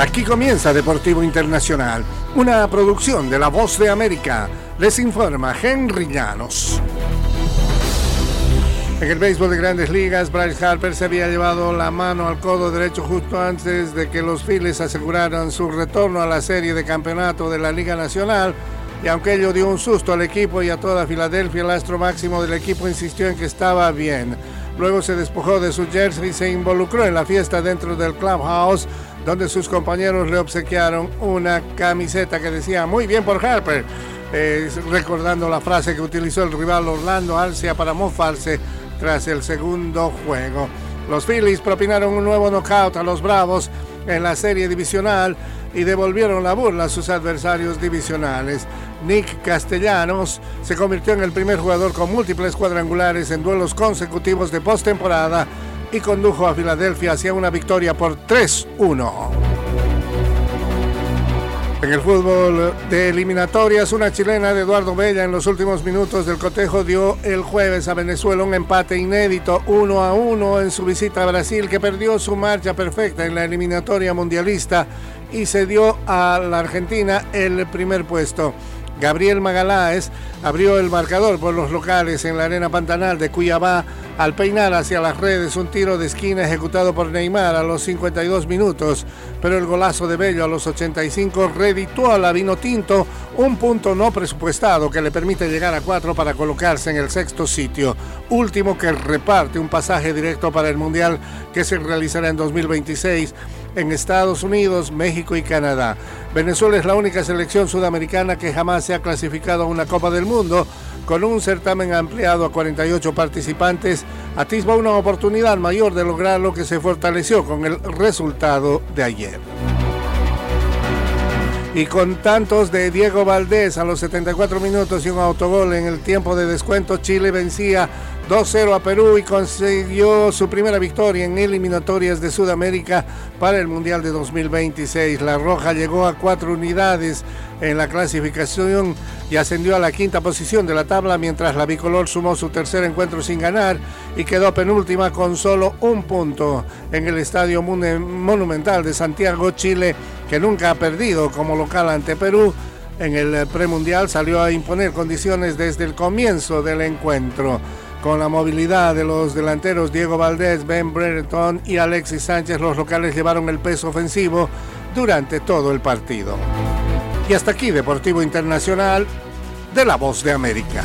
Aquí comienza Deportivo Internacional, una producción de La Voz de América. Les informa Henry Llanos. En el béisbol de grandes ligas, Bryce Harper se había llevado la mano al codo derecho justo antes de que los Phillies aseguraran su retorno a la serie de campeonato de la Liga Nacional. Y aunque ello dio un susto al equipo y a toda Filadelfia, el astro máximo del equipo insistió en que estaba bien. Luego se despojó de su jersey y se involucró en la fiesta dentro del clubhouse donde sus compañeros le obsequiaron una camiseta que decía muy bien por Harper, recordando la frase que utilizó el rival Orlando Arcia para mofarse tras el segundo juego. Los Phillies propinaron un nuevo knockout a los Bravos en la serie divisional y devolvieron la burla a sus adversarios divisionales. Nick Castellanos se convirtió en el primer jugador con múltiples cuadrangulares en duelos consecutivos de postemporada y condujo a Filadelfia hacia una victoria por 3-1. En el fútbol de eliminatorias, una chilena de Eduardo Bella en los últimos minutos del cotejo dio el jueves a Venezuela un empate inédito 1 a 1 en su visita a Brasil que perdió su marcha perfecta en la eliminatoria mundialista y se dio a la Argentina el primer puesto. Gabriel Magaláes abrió el marcador por los locales en la arena Pantanal de Cuyabá al peinar hacia las redes un tiro de esquina ejecutado por Neymar a los 52 minutos, pero el golazo de Bello a los 85 redituó a la Vino Tinto un punto no presupuestado que le permite llegar a cuatro para colocarse en el sexto sitio, último que reparte un pasaje directo para el Mundial que se realizará en 2026 en Estados Unidos, México y Canadá. Venezuela es la única selección sudamericana que jamás se ha clasificado a una Copa del Mundo. Con un certamen ampliado a 48 participantes, atisba una oportunidad mayor de lograr lo que se fortaleció con el resultado de ayer. Y con tantos de Diego Valdés a los 74 minutos y un autogol en el tiempo de descuento, Chile vencía 2-0 a Perú y consiguió su primera victoria en eliminatorias de Sudamérica para el Mundial de 2026. La Roja llegó a cuatro unidades en la clasificación y ascendió a la quinta posición de la tabla, mientras la bicolor sumó su tercer encuentro sin ganar y quedó penúltima con solo un punto en el Estadio Monumental de Santiago, Chile, que nunca ha perdido como local ante Perú. En el premundial salió a imponer condiciones desde el comienzo del encuentro. Con la movilidad de los delanteros Diego Valdés, Ben Brereton y Alexis Sánchez, los locales llevaron el peso ofensivo durante todo el partido. Y hasta aquí Deportivo Internacional de la Voz de América.